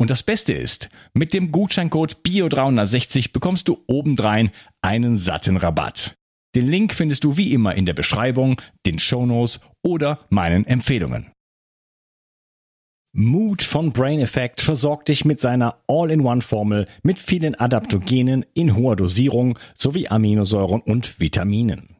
Und das Beste ist, mit dem Gutscheincode BIO360 bekommst du obendrein einen satten Rabatt. Den Link findest du wie immer in der Beschreibung, den Shownotes oder meinen Empfehlungen. Mood von Brain Effect versorgt dich mit seiner All-in-One-Formel mit vielen Adaptogenen in hoher Dosierung sowie Aminosäuren und Vitaminen.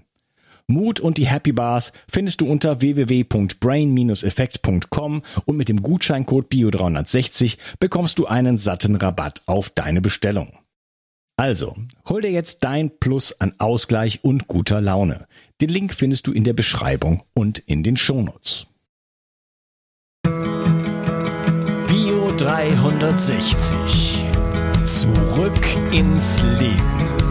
Mut und die Happy Bars findest du unter www.brain-effekt.com und mit dem Gutscheincode BIO360 bekommst du einen satten Rabatt auf deine Bestellung. Also, hol dir jetzt dein Plus an Ausgleich und guter Laune. Den Link findest du in der Beschreibung und in den Shownotes. Bio 360. Zurück ins Leben.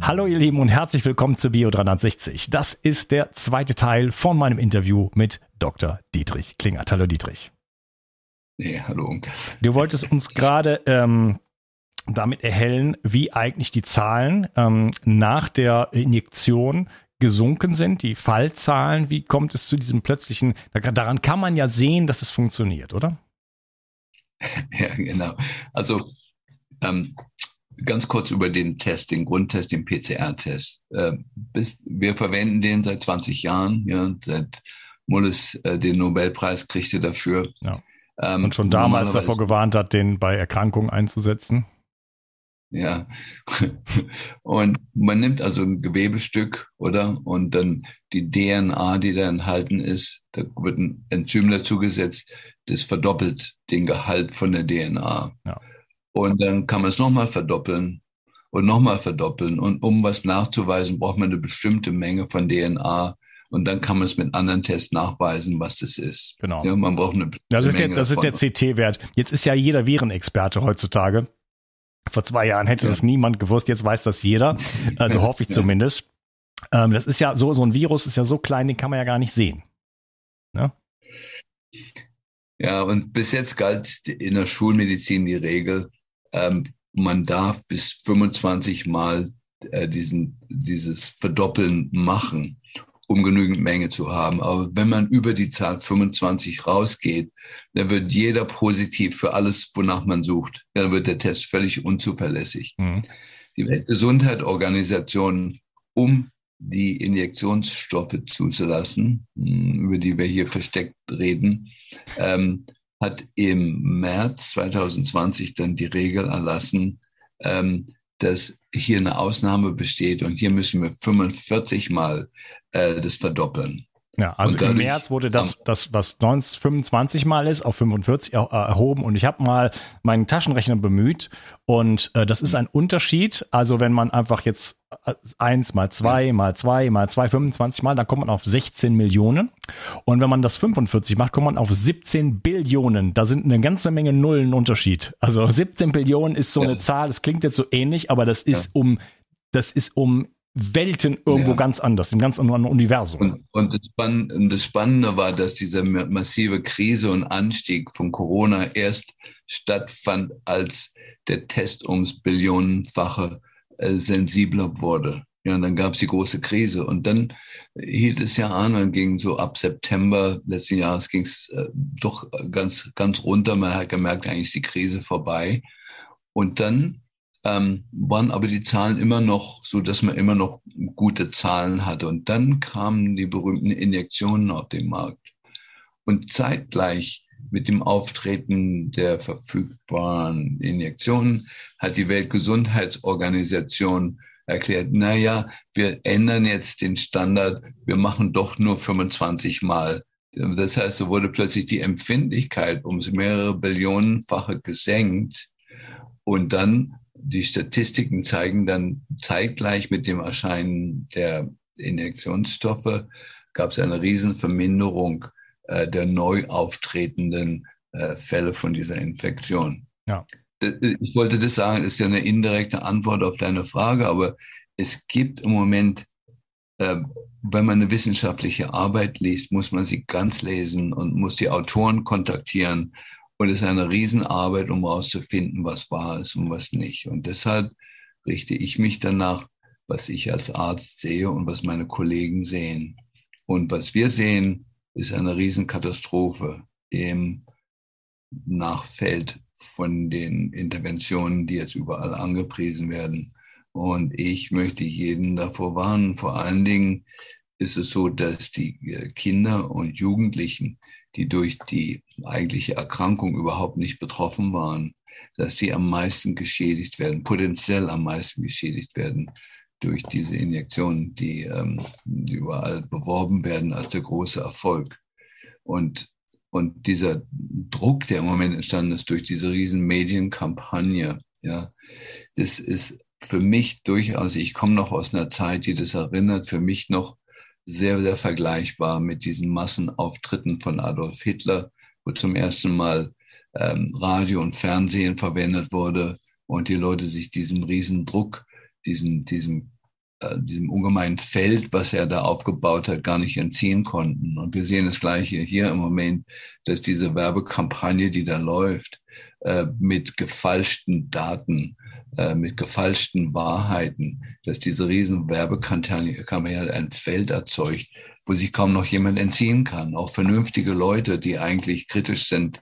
Hallo ihr Lieben und herzlich willkommen zu Bio 360. Das ist der zweite Teil von meinem Interview mit Dr. Dietrich Klingert. Hallo Dietrich. Nee, hallo Unkas. Du wolltest uns gerade ähm, damit erhellen, wie eigentlich die Zahlen ähm, nach der Injektion gesunken sind, die Fallzahlen. Wie kommt es zu diesem plötzlichen, daran kann man ja sehen, dass es funktioniert, oder? Ja, genau. Also ähm, ganz kurz über den Test, den Grundtest, den PCR-Test. Äh, wir verwenden den seit 20 Jahren, ja, seit Mullis äh, den Nobelpreis kriegte dafür. Ja. Ähm, Und schon damals davor gewarnt hat, den bei Erkrankungen einzusetzen. Ja. Und man nimmt also ein Gewebestück, oder? Und dann die DNA, die da enthalten ist, da wird ein Enzym dazugesetzt, das verdoppelt den Gehalt von der DNA. Ja. Und dann kann man es nochmal verdoppeln und nochmal verdoppeln. Und um was nachzuweisen, braucht man eine bestimmte Menge von DNA. Und dann kann man es mit anderen Tests nachweisen, was das ist. Genau. Ja, man braucht eine das ist Menge der, Das davon. ist der CT-Wert. Jetzt ist ja jeder Virenexperte heutzutage. Vor zwei Jahren hätte ja. das niemand gewusst, jetzt weiß das jeder. Also hoffe ich ja. zumindest. Ähm, das ist ja so, so ein Virus ist ja so klein, den kann man ja gar nicht sehen. Ne? Ja, und bis jetzt galt in der Schulmedizin die Regel, ähm, man darf bis 25 Mal äh, diesen, dieses Verdoppeln machen um genügend Menge zu haben. Aber wenn man über die Zahl 25 rausgeht, dann wird jeder positiv für alles, wonach man sucht. Dann wird der Test völlig unzuverlässig. Mhm. Die Weltgesundheitsorganisation, um die Injektionsstoffe zuzulassen, hm, über die wir hier versteckt reden, ähm, hat im März 2020 dann die Regel erlassen, ähm, dass hier eine Ausnahme besteht und hier müssen wir 45 Mal äh, das verdoppeln. Ja, also dadurch, im März wurde das, das was 25 Mal ist, auf 45 erhoben und ich habe mal meinen Taschenrechner bemüht und äh, das ist ein Unterschied. Also wenn man einfach jetzt äh, eins mal zwei mal zwei mal zwei 25 mal, dann kommt man auf 16 Millionen und wenn man das 45 macht, kommt man auf 17 Billionen. Da sind eine ganze Menge Nullen Unterschied. Also 17 Billionen ist so ja. eine Zahl, das klingt jetzt so ähnlich, aber das ist ja. um das ist um Welten irgendwo ja. ganz anders, im ganz anderen Universum. Und, und, das Spann und, das Spannende war, dass diese massive Krise und Anstieg von Corona erst stattfand, als der Test ums Billionenfache äh, sensibler wurde. Ja, und dann gab es die große Krise. Und dann hielt es ja an und ging so ab September letzten Jahres ging es äh, doch ganz, ganz runter. Man hat gemerkt, eigentlich ist die Krise vorbei. Und dann ähm, waren aber die Zahlen immer noch so, dass man immer noch gute Zahlen hatte. Und dann kamen die berühmten Injektionen auf den Markt. Und zeitgleich mit dem Auftreten der verfügbaren Injektionen hat die Weltgesundheitsorganisation erklärt, na ja, wir ändern jetzt den Standard, wir machen doch nur 25 Mal. Das heißt, so wurde plötzlich die Empfindlichkeit ums mehrere Billionenfache gesenkt. Und dann die Statistiken zeigen dann zeitgleich mit dem Erscheinen der Injektionsstoffe gab es eine Riesenverminderung äh, der neu auftretenden äh, Fälle von dieser Infektion. Ja. Ich wollte das sagen, ist ja eine indirekte Antwort auf deine Frage, aber es gibt im Moment, äh, wenn man eine wissenschaftliche Arbeit liest, muss man sie ganz lesen und muss die Autoren kontaktieren und es ist eine Riesenarbeit, um herauszufinden, was wahr ist und was nicht. Und deshalb richte ich mich danach, was ich als Arzt sehe und was meine Kollegen sehen. Und was wir sehen, ist eine Riesenkatastrophe im Nachfeld von den Interventionen, die jetzt überall angepriesen werden. Und ich möchte jeden davor warnen. Vor allen Dingen ist es so, dass die Kinder und Jugendlichen, die durch die eigentliche Erkrankung überhaupt nicht betroffen waren, dass sie am meisten geschädigt werden, potenziell am meisten geschädigt werden durch diese Injektionen, die, ähm, überall beworben werden als der große Erfolg. Und, und dieser Druck, der im Moment entstanden ist durch diese riesen Medienkampagne, ja, das ist für mich durchaus, ich komme noch aus einer Zeit, die das erinnert, für mich noch sehr, sehr vergleichbar mit diesen Massenauftritten von Adolf Hitler, wo zum ersten Mal ähm, Radio und Fernsehen verwendet wurde und die Leute sich diesem Riesendruck, diesem, diesem, äh, diesem ungemeinen Feld, was er da aufgebaut hat, gar nicht entziehen konnten. Und wir sehen das Gleiche hier im Moment, dass diese Werbekampagne, die da läuft, äh, mit gefalschten Daten äh, mit gefälschten Wahrheiten, dass diese riesen Werbekampagne ein Feld erzeugt, wo sich kaum noch jemand entziehen kann. Auch vernünftige Leute, die eigentlich kritisch sind,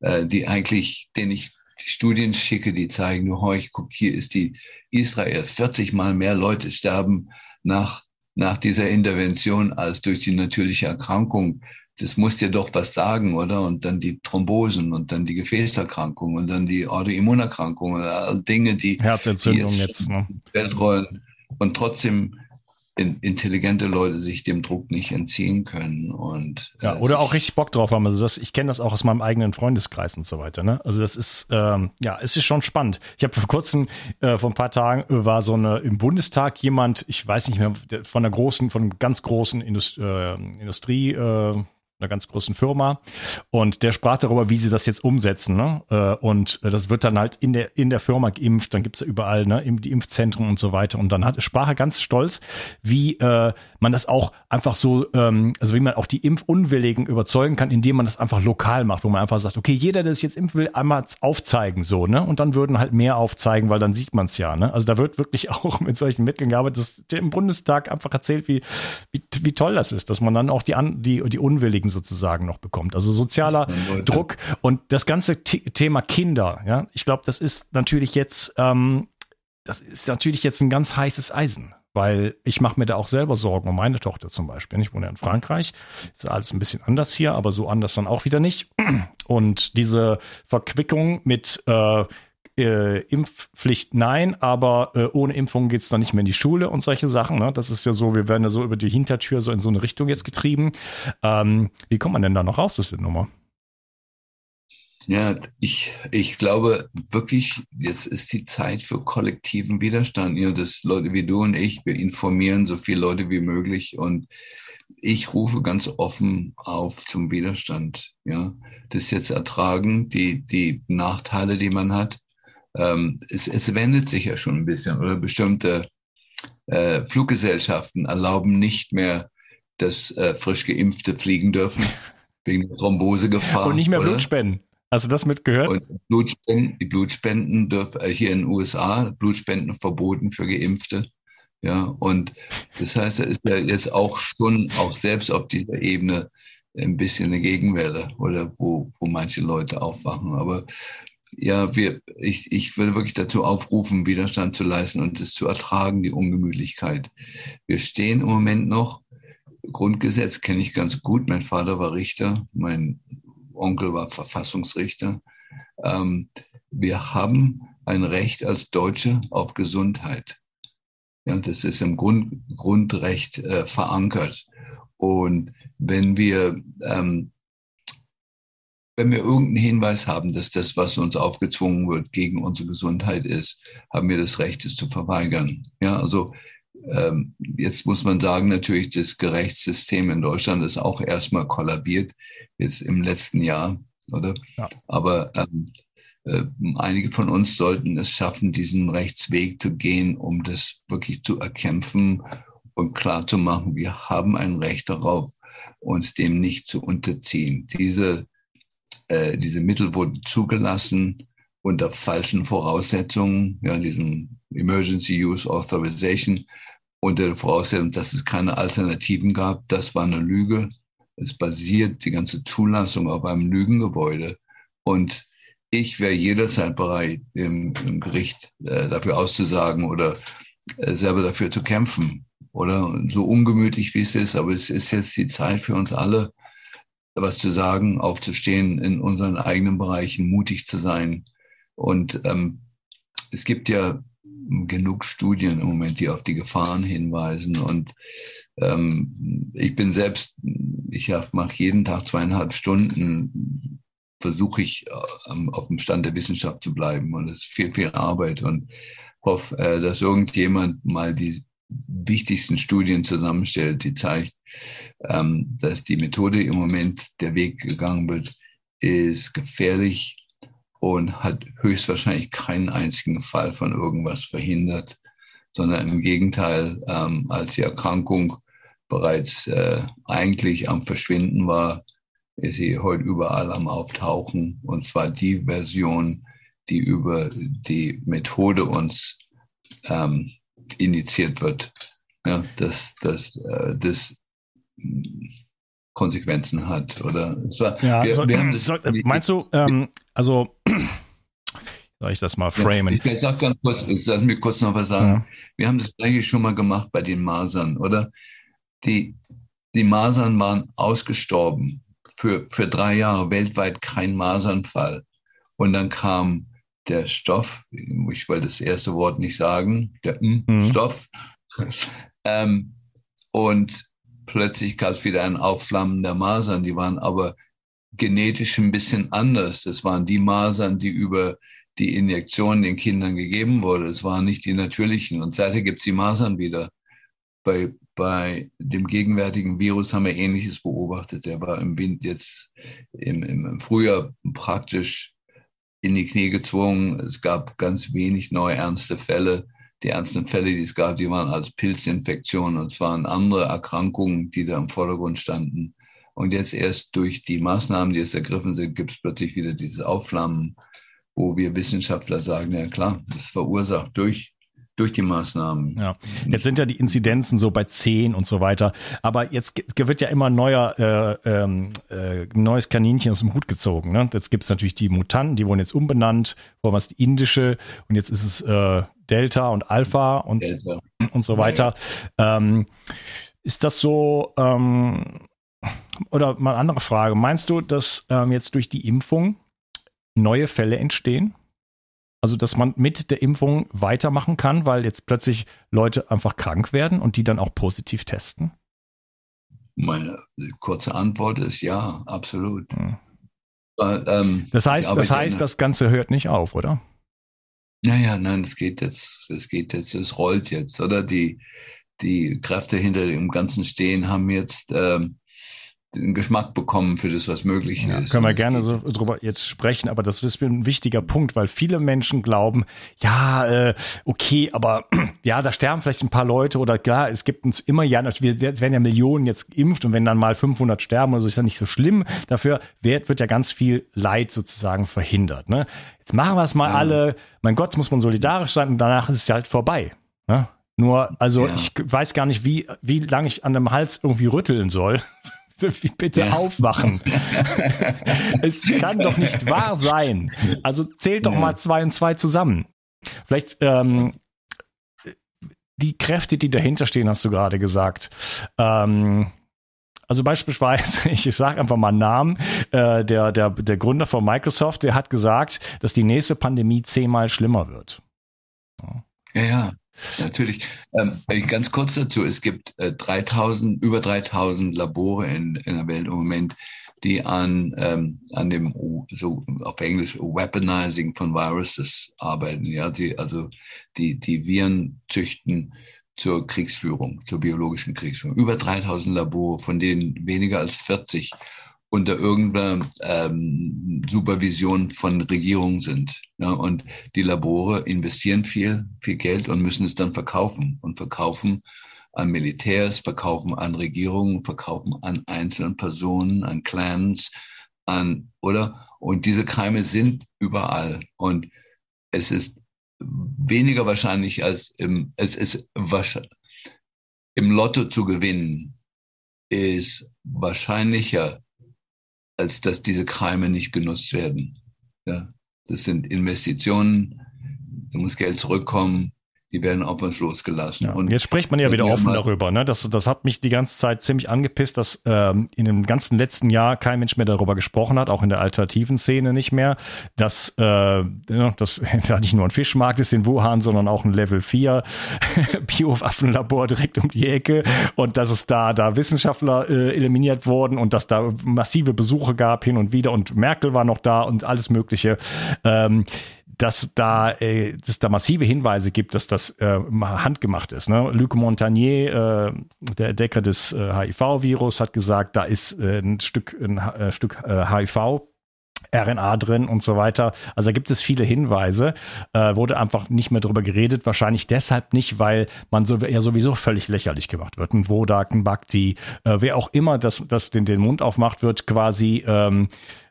äh, die eigentlich, denen ich Studien schicke, die zeigen, nur ich guck, hier ist die Israel, 40 mal mehr Leute sterben nach, nach dieser Intervention als durch die natürliche Erkrankung das muss dir doch was sagen, oder? Und dann die Thrombosen und dann die Gefäßerkrankung und dann die Autoimmunerkrankung all Dinge, die Herzentzündung die jetzt, jetzt ne? Weltrollen und trotzdem in, intelligente Leute sich dem Druck nicht entziehen können und ja, äh, oder auch richtig Bock drauf haben. Also das, ich kenne das auch aus meinem eigenen Freundeskreis und so weiter. Ne? Also das ist ähm, ja, es ist schon spannend. Ich habe vor kurzem äh, vor ein paar Tagen war so eine im Bundestag jemand, ich weiß nicht mehr von der großen, von ganz großen Indust, äh, Industrie. Äh, einer ganz großen Firma und der sprach darüber, wie sie das jetzt umsetzen. Ne? Äh, und das wird dann halt in der, in der Firma geimpft, dann gibt's ja überall ne, die Impfzentren und so weiter. Und dann hat, sprach er ganz stolz, wie äh, man das auch einfach so, ähm, also wie man auch die Impfunwilligen überzeugen kann, indem man das einfach lokal macht, wo man einfach sagt, okay, jeder, der sich jetzt impfen will, einmal aufzeigen so, ne? Und dann würden halt mehr aufzeigen, weil dann sieht man es ja, ne? Also da wird wirklich auch mit solchen Mitteln gearbeitet, dass der im Bundestag einfach erzählt, wie, wie, wie toll das ist, dass man dann auch die, die, die Unwilligen sozusagen noch bekommt. Also sozialer Druck und das ganze Thema Kinder, ja, ich glaube, das ist natürlich jetzt, ähm, das ist natürlich jetzt ein ganz heißes Eisen. weil ich mache mir da auch selber Sorgen um meine Tochter zum Beispiel. Ich wohne ja in Frankreich, ist alles ein bisschen anders hier, aber so anders dann auch wieder nicht. Und diese Verquickung mit äh, äh, Impfpflicht nein, aber äh, ohne Impfung geht's dann nicht mehr in die Schule und solche Sachen. Ne? Das ist ja so, wir werden ja so über die Hintertür so in so eine Richtung jetzt getrieben. Ähm, wie kommt man denn da noch raus aus der Nummer? Ja, ich, ich glaube wirklich, jetzt ist die Zeit für kollektiven Widerstand. Ja, dass Leute wie du und ich, wir informieren so viele Leute wie möglich und ich rufe ganz offen auf zum Widerstand. Ja, das jetzt ertragen, die, die Nachteile, die man hat. Ähm, es, es wendet sich ja schon ein bisschen oder bestimmte äh, Fluggesellschaften erlauben nicht mehr, dass äh, frisch Geimpfte fliegen dürfen wegen der Thrombosegefahr. Und nicht mehr Blutspenden. Hast du das mitgehört? Und Blutspenden, die Blutspenden dürfen äh, hier in den USA, Blutspenden verboten für Geimpfte. Ja, und das heißt, da ist ja jetzt auch schon, auch selbst auf dieser Ebene, ein bisschen eine Gegenwelle oder wo, wo manche Leute aufwachen. Aber ja, wir, ich, ich würde wirklich dazu aufrufen, Widerstand zu leisten und es zu ertragen, die Ungemütlichkeit. Wir stehen im Moment noch, Grundgesetz kenne ich ganz gut. Mein Vater war Richter, mein Onkel war Verfassungsrichter. Ähm, wir haben ein Recht als Deutsche auf Gesundheit. Ja, das ist im Grund, Grundrecht äh, verankert. Und wenn wir, ähm, wenn wir irgendeinen Hinweis haben, dass das, was uns aufgezwungen wird, gegen unsere Gesundheit ist, haben wir das Recht, es zu verweigern. Ja, also ähm, jetzt muss man sagen, natürlich, das Gerechtssystem in Deutschland ist auch erstmal kollabiert, jetzt im letzten Jahr, oder? Ja. Aber ähm, äh, einige von uns sollten es schaffen, diesen Rechtsweg zu gehen, um das wirklich zu erkämpfen und klar zu machen, wir haben ein Recht darauf, uns dem nicht zu unterziehen. Diese, äh, diese Mittel wurden zugelassen unter falschen Voraussetzungen, ja, diesen Emergency Use Authorization unter der Voraussetzung, dass es keine Alternativen gab. Das war eine Lüge. Es basiert die ganze Zulassung auf einem Lügengebäude. Und ich wäre jederzeit bereit, im, im Gericht äh, dafür auszusagen oder äh, selber dafür zu kämpfen. Oder so ungemütlich wie es ist, aber es ist jetzt die Zeit für uns alle, was zu sagen, aufzustehen, in unseren eigenen Bereichen mutig zu sein. Und ähm, es gibt ja genug Studien im Moment, die auf die Gefahren hinweisen. Und ähm, ich bin selbst, ich mache jeden Tag zweieinhalb Stunden, versuche ich äh, auf dem Stand der Wissenschaft zu bleiben. Und es ist viel, viel Arbeit und hoffe, äh, dass irgendjemand mal die wichtigsten Studien zusammenstellt, die zeigt, ähm, dass die Methode im Moment der Weg gegangen wird, ist gefährlich, und hat höchstwahrscheinlich keinen einzigen Fall von irgendwas verhindert, sondern im Gegenteil, ähm, als die Erkrankung bereits äh, eigentlich am Verschwinden war, ist sie heute überall am Auftauchen. Und zwar die Version, die über die Methode uns ähm, indiziert wird. Ja, dass das, äh, das Konsequenzen hat. Oder war, ja, wir, so, wir haben das, so, meinst du, ähm, also soll ich das mal framen? Ja, ich darf ganz kurz, lass mich kurz noch was sagen. Ja. Wir haben das gleiche schon mal gemacht bei den Masern, oder? Die, die Masern waren ausgestorben. Für, für drei Jahre weltweit kein Masernfall. Und dann kam der Stoff, ich wollte das erste Wort nicht sagen, der mhm. Stoff. ähm, und plötzlich gab es wieder ein Aufflammen der Masern. Die waren aber genetisch ein bisschen anders. Das waren die Masern, die über die Injektion den Kindern gegeben wurde. Es waren nicht die natürlichen. Und seither gibt es die Masern wieder. Bei, bei dem gegenwärtigen Virus haben wir Ähnliches beobachtet. Der war im Wind jetzt im, im Frühjahr praktisch in die Knie gezwungen. Es gab ganz wenig neue ernste Fälle die ernsten Fälle, die es gab, die waren als Pilzinfektionen und es waren andere Erkrankungen, die da im Vordergrund standen. Und jetzt erst durch die Maßnahmen, die es ergriffen sind, gibt es plötzlich wieder dieses Aufflammen, wo wir Wissenschaftler sagen, ja klar, das verursacht durch durch die Maßnahmen. Ja. Jetzt sind ja die Inzidenzen so bei 10 und so weiter. Aber jetzt wird ja immer neuer, äh, ähm, äh, neues Kaninchen aus dem Hut gezogen. Ne? Jetzt gibt es natürlich die Mutanten, die wurden jetzt umbenannt. Vorher war es die indische und jetzt ist es äh, Delta und Alpha und, Delta. und so weiter. Ja. Ähm, ist das so, ähm, oder mal eine andere Frage. Meinst du, dass ähm, jetzt durch die Impfung neue Fälle entstehen? Also, dass man mit der Impfung weitermachen kann, weil jetzt plötzlich Leute einfach krank werden und die dann auch positiv testen? Meine kurze Antwort ist ja, absolut. Hm. Äh, ähm, das heißt, das heißt, das Ganze hört nicht auf, oder? Naja, nein, es geht jetzt, es geht jetzt, es rollt jetzt, oder? Die, die Kräfte hinter dem Ganzen stehen haben jetzt ähm, den Geschmack bekommen für das, was möglich ja, ist. Können wir gerne so drüber jetzt sprechen, aber das ist ein wichtiger Punkt, weil viele Menschen glauben, ja, äh, okay, aber ja, da sterben vielleicht ein paar Leute oder klar, es gibt uns immer ja, wir, es werden ja Millionen jetzt geimpft und wenn dann mal 500 sterben, also ist ja nicht so schlimm. Dafür wird, wird ja ganz viel Leid sozusagen verhindert. Ne? Jetzt machen wir es mal ja. alle. Mein Gott, muss man solidarisch sein und danach ist es halt vorbei. Ne? Nur, also ja. ich weiß gar nicht, wie, wie lange ich an dem Hals irgendwie rütteln soll. bitte aufwachen. es kann doch nicht wahr sein. Also zählt doch mal zwei und zwei zusammen. Vielleicht ähm, die Kräfte, die dahinter stehen, hast du gerade gesagt. Ähm, also beispielsweise, ich sage einfach mal Namen, äh, der, der, der Gründer von Microsoft, der hat gesagt, dass die nächste Pandemie zehnmal schlimmer wird. Ja, ja. Natürlich. Ähm, ganz kurz dazu, es gibt äh, 3000, über 3000 Labore in, in der Welt im Moment, die an, ähm, an dem, so auf Englisch, Weaponizing von Viruses arbeiten. Ja, die, also die, die Viren züchten zur Kriegsführung, zur biologischen Kriegsführung. Über 3000 Labore, von denen weniger als 40 unter irgendeiner ähm, Supervision von Regierungen sind. Ja, und die Labore investieren viel, viel Geld und müssen es dann verkaufen und verkaufen an Militärs, verkaufen an Regierungen, verkaufen an einzelnen Personen, an Clans, an, oder? Und diese Keime sind überall. Und es ist weniger wahrscheinlich als im, es ist im Lotto zu gewinnen, ist wahrscheinlicher als dass diese Keime nicht genutzt werden. Ja, das sind Investitionen, da muss Geld zurückkommen, die werden aufwandslos gelassen. Ja, und jetzt spricht man ja wieder offen darüber. Ne? Das, das hat mich die ganze Zeit ziemlich angepisst, dass ähm, in dem ganzen letzten Jahr kein Mensch mehr darüber gesprochen hat, auch in der alternativen Szene nicht mehr, dass äh, das da nicht nur ein Fischmarkt ist in Wuhan, sondern auch ein Level 4 Biowaffenlabor direkt um die Ecke und dass es da, da Wissenschaftler äh, eliminiert wurden und dass da massive Besuche gab hin und wieder und Merkel war noch da und alles Mögliche. Ähm, dass da äh, dass da massive Hinweise gibt, dass das äh, handgemacht ist. Ne? Luc Montagnier, äh, der Entdecker des äh, HIV-Virus, hat gesagt, da ist äh, ein Stück ein äh, Stück äh, HIV RNA drin und so weiter. Also da gibt es viele Hinweise, äh, wurde einfach nicht mehr drüber geredet, wahrscheinlich deshalb nicht, weil man so ja sowieso völlig lächerlich gemacht wird. Ein Wodak, ein Bhakti, äh, wer auch immer das, das den, den Mund aufmacht, wird quasi ähm,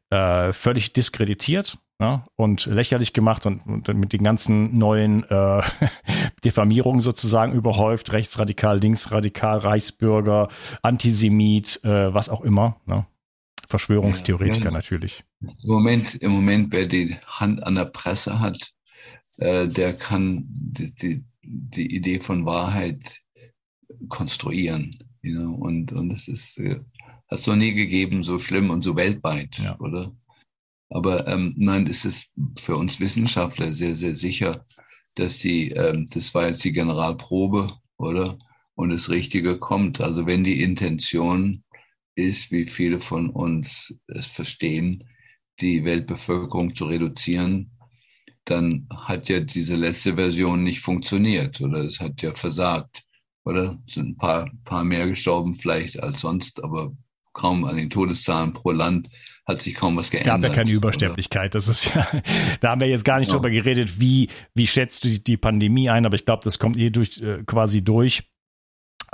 äh, völlig diskreditiert ja, und lächerlich gemacht und, und, mit den ganzen neuen äh, Diffamierungen sozusagen überhäuft, rechtsradikal, linksradikal, Reichsbürger, Antisemit, äh, was auch immer. Ne? Verschwörungstheoretiker ja, natürlich. Im Moment, Im Moment, wer die Hand an der Presse hat, äh, der kann die, die, die, Idee von Wahrheit konstruieren. You know? Und, und es ist, äh, hat es noch nie gegeben, so schlimm und so weltweit, ja. oder? Aber ähm, nein, es ist für uns Wissenschaftler sehr, sehr sicher, dass die, ähm, das war jetzt die Generalprobe, oder? Und das Richtige kommt. Also wenn die Intention ist, wie viele von uns es verstehen, die Weltbevölkerung zu reduzieren, dann hat ja diese letzte Version nicht funktioniert oder es hat ja versagt. Oder es sind ein paar, paar mehr gestorben vielleicht als sonst, aber kaum an den Todeszahlen pro Land hat sich kaum was geändert. Gab ja keine Übersterblichkeit. Das ist ja, da haben wir jetzt gar nicht ja. drüber geredet, wie, wie schätzt du die, die Pandemie ein, aber ich glaube, das kommt eh durch, äh, quasi durch.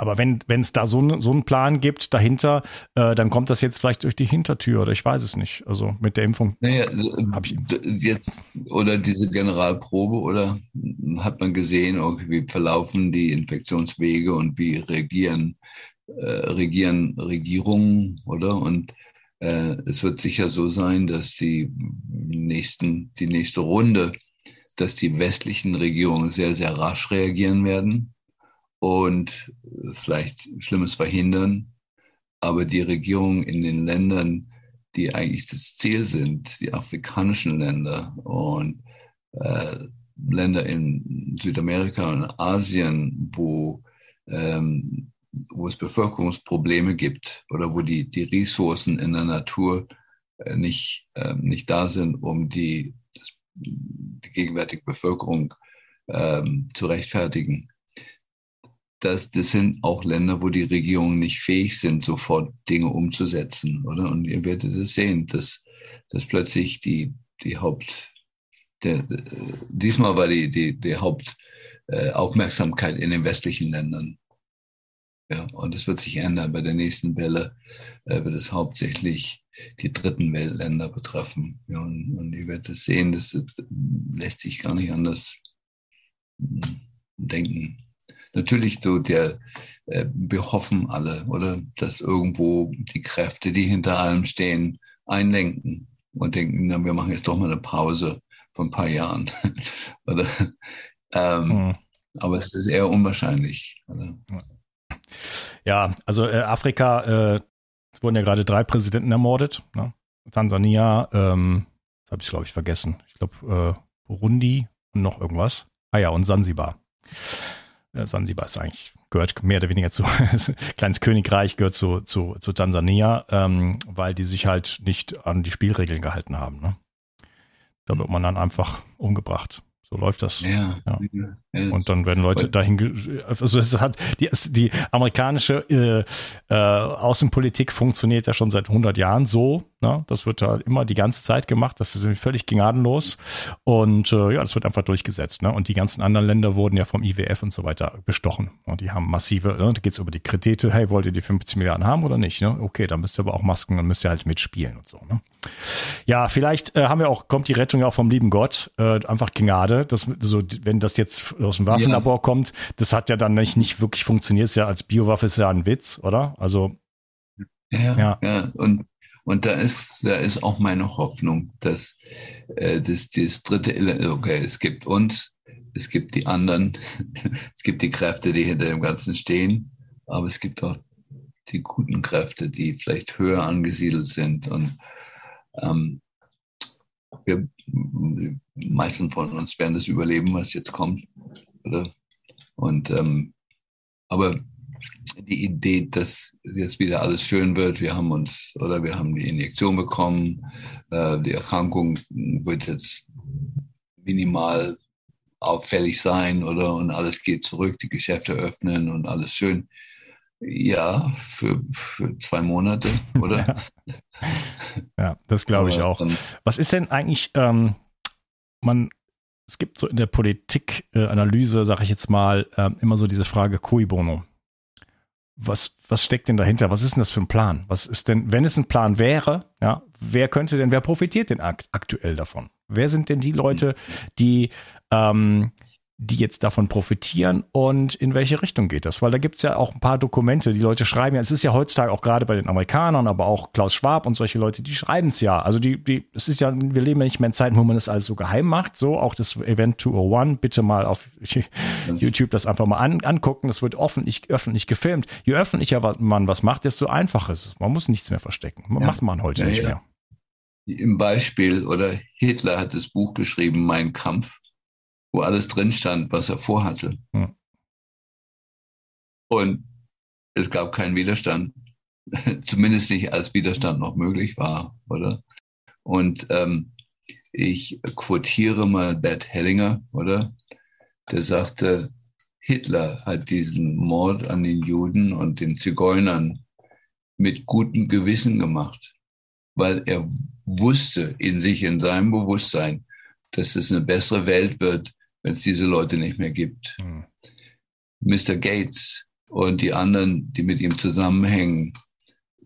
Aber wenn es da so, ne, so einen Plan gibt dahinter, äh, dann kommt das jetzt vielleicht durch die Hintertür oder ich weiß es nicht. Also mit der Impfung. Naja, ich jetzt, oder diese Generalprobe oder hat man gesehen, wie verlaufen die Infektionswege und wie regieren, äh, regieren Regierungen, oder? Und äh, es wird sicher so sein, dass die nächsten, die nächste Runde, dass die westlichen Regierungen sehr, sehr rasch reagieren werden und vielleicht Schlimmes verhindern. Aber die Regierungen in den Ländern, die eigentlich das Ziel sind, die afrikanischen Länder und äh, Länder in Südamerika und Asien, wo, ähm, wo es Bevölkerungsprobleme gibt oder wo die, die Ressourcen in der Natur äh, nicht, äh, nicht da sind, um die, das, die gegenwärtige Bevölkerung ähm, zu rechtfertigen. Das, das sind auch Länder, wo die Regierungen nicht fähig sind, sofort Dinge umzusetzen, oder? Und ihr werdet es sehen, dass, dass plötzlich die, die Haupt, der, diesmal war die, die, die Hauptaufmerksamkeit äh, in den westlichen Ländern. Ja, und es wird sich ändern. Bei der nächsten Welle äh, wird es hauptsächlich die dritten Weltländer betreffen. Ja, und, und ihr werdet es sehen, das lässt sich gar nicht anders hm, denken. Natürlich, so der, äh, wir hoffen alle, oder, dass irgendwo die Kräfte, die hinter allem stehen, einlenken und denken, na, wir machen jetzt doch mal eine Pause vor ein paar Jahren. oder, ähm, mhm. Aber es ist eher unwahrscheinlich. Oder? Ja, also äh, Afrika, äh, es wurden ja gerade drei Präsidenten ermordet. Ne? Tansania, ähm, das habe ich glaube ich vergessen. Ich glaube äh, Burundi und noch irgendwas. Ah ja, und Sansibar. Ja, Sansibar ist eigentlich, gehört mehr oder weniger zu, kleines Königreich gehört zu, zu, zu Tansania, ähm, weil die sich halt nicht an die Spielregeln gehalten haben. Ne? Da wird man dann einfach umgebracht. So läuft das. Ja. ja. Und dann werden Leute dahin, also es hat, die, die amerikanische äh, äh, Außenpolitik funktioniert ja schon seit 100 Jahren so. Ne? Das wird da immer die ganze Zeit gemacht. Das ist völlig gnadenlos. Und äh, ja, das wird einfach durchgesetzt. Ne? Und die ganzen anderen Länder wurden ja vom IWF und so weiter bestochen. Und die haben massive, ne? da geht es über die Kredite. Hey, wollt ihr die 50 Milliarden haben oder nicht? Ne? Okay, dann müsst ihr aber auch Masken, dann müsst ihr halt mitspielen und so. Ne? Ja, vielleicht äh, haben wir auch, kommt die Rettung ja auch vom lieben Gott. Äh, einfach Gnade das, so, wenn das jetzt aus dem Waffenlabor ja. kommt, das hat ja dann nicht, nicht wirklich funktioniert. Ist ja als Biowaffe ist ja ein Witz, oder? Also. Ja, ja. ja. Und, und da ist, da ist auch meine Hoffnung, dass äh, das, das dritte Element, okay, es gibt uns, es gibt die anderen, es gibt die Kräfte, die hinter dem Ganzen stehen, aber es gibt auch die guten Kräfte, die vielleicht höher angesiedelt sind. Und ähm, wir, meisten von uns werden das überleben, was jetzt kommt. Oder? Und ähm, aber die Idee, dass jetzt wieder alles schön wird, wir haben uns oder wir haben die Injektion bekommen, äh, die Erkrankung wird jetzt minimal auffällig sein oder und alles geht zurück, die Geschäfte öffnen und alles schön. Ja, für, für zwei Monate, oder? ja. das glaube ich auch. Was ist denn eigentlich, ähm, man, es gibt so in der Politikanalyse, äh, sage ich jetzt mal, äh, immer so diese Frage cui bono. Was, was steckt denn dahinter? Was ist denn das für ein Plan? Was ist denn, wenn es ein Plan wäre, ja, wer könnte denn, wer profitiert denn aktuell davon? Wer sind denn die Leute, die ähm, die jetzt davon profitieren und in welche Richtung geht das? Weil da gibt es ja auch ein paar Dokumente, die Leute schreiben ja, es ist ja heutzutage auch gerade bei den Amerikanern, aber auch Klaus Schwab und solche Leute, die schreiben es ja. Also die, die, es ist ja, wir leben ja nicht mehr in Zeiten, wo man das alles so geheim macht. So, auch das Event 201, bitte mal auf YouTube das einfach mal an, angucken. Das wird öffentlich, öffentlich gefilmt. Je öffentlicher man was macht, desto einfacher ist es. Man muss nichts mehr verstecken. Man ja. macht man heute ja, nicht ja. mehr. Im Beispiel, oder Hitler hat das Buch geschrieben, Mein Kampf wo alles drin stand, was er vorhatte. Hm. Und es gab keinen Widerstand, zumindest nicht als Widerstand noch möglich war, oder? Und ähm, ich quotiere mal Bert Hellinger, oder? Der sagte, Hitler hat diesen Mord an den Juden und den Zigeunern mit gutem Gewissen gemacht, weil er wusste in sich, in seinem Bewusstsein, dass es eine bessere Welt wird, wenn es diese Leute nicht mehr gibt. Mhm. Mr. Gates und die anderen, die mit ihm zusammenhängen,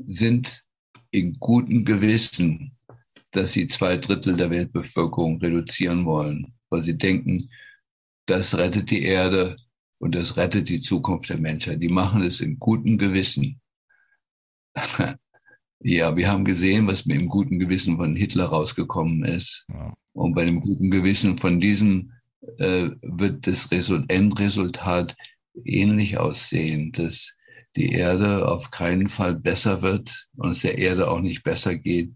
sind in gutem Gewissen, dass sie zwei Drittel der Weltbevölkerung reduzieren wollen, weil sie denken, das rettet die Erde und das rettet die Zukunft der Menschheit. Die machen es in gutem Gewissen. ja, wir haben gesehen, was mit dem guten Gewissen von Hitler rausgekommen ist. Ja. Und bei dem guten Gewissen von diesem äh, wird das Endresultat ähnlich aussehen, dass die Erde auf keinen Fall besser wird und es der Erde auch nicht besser geht.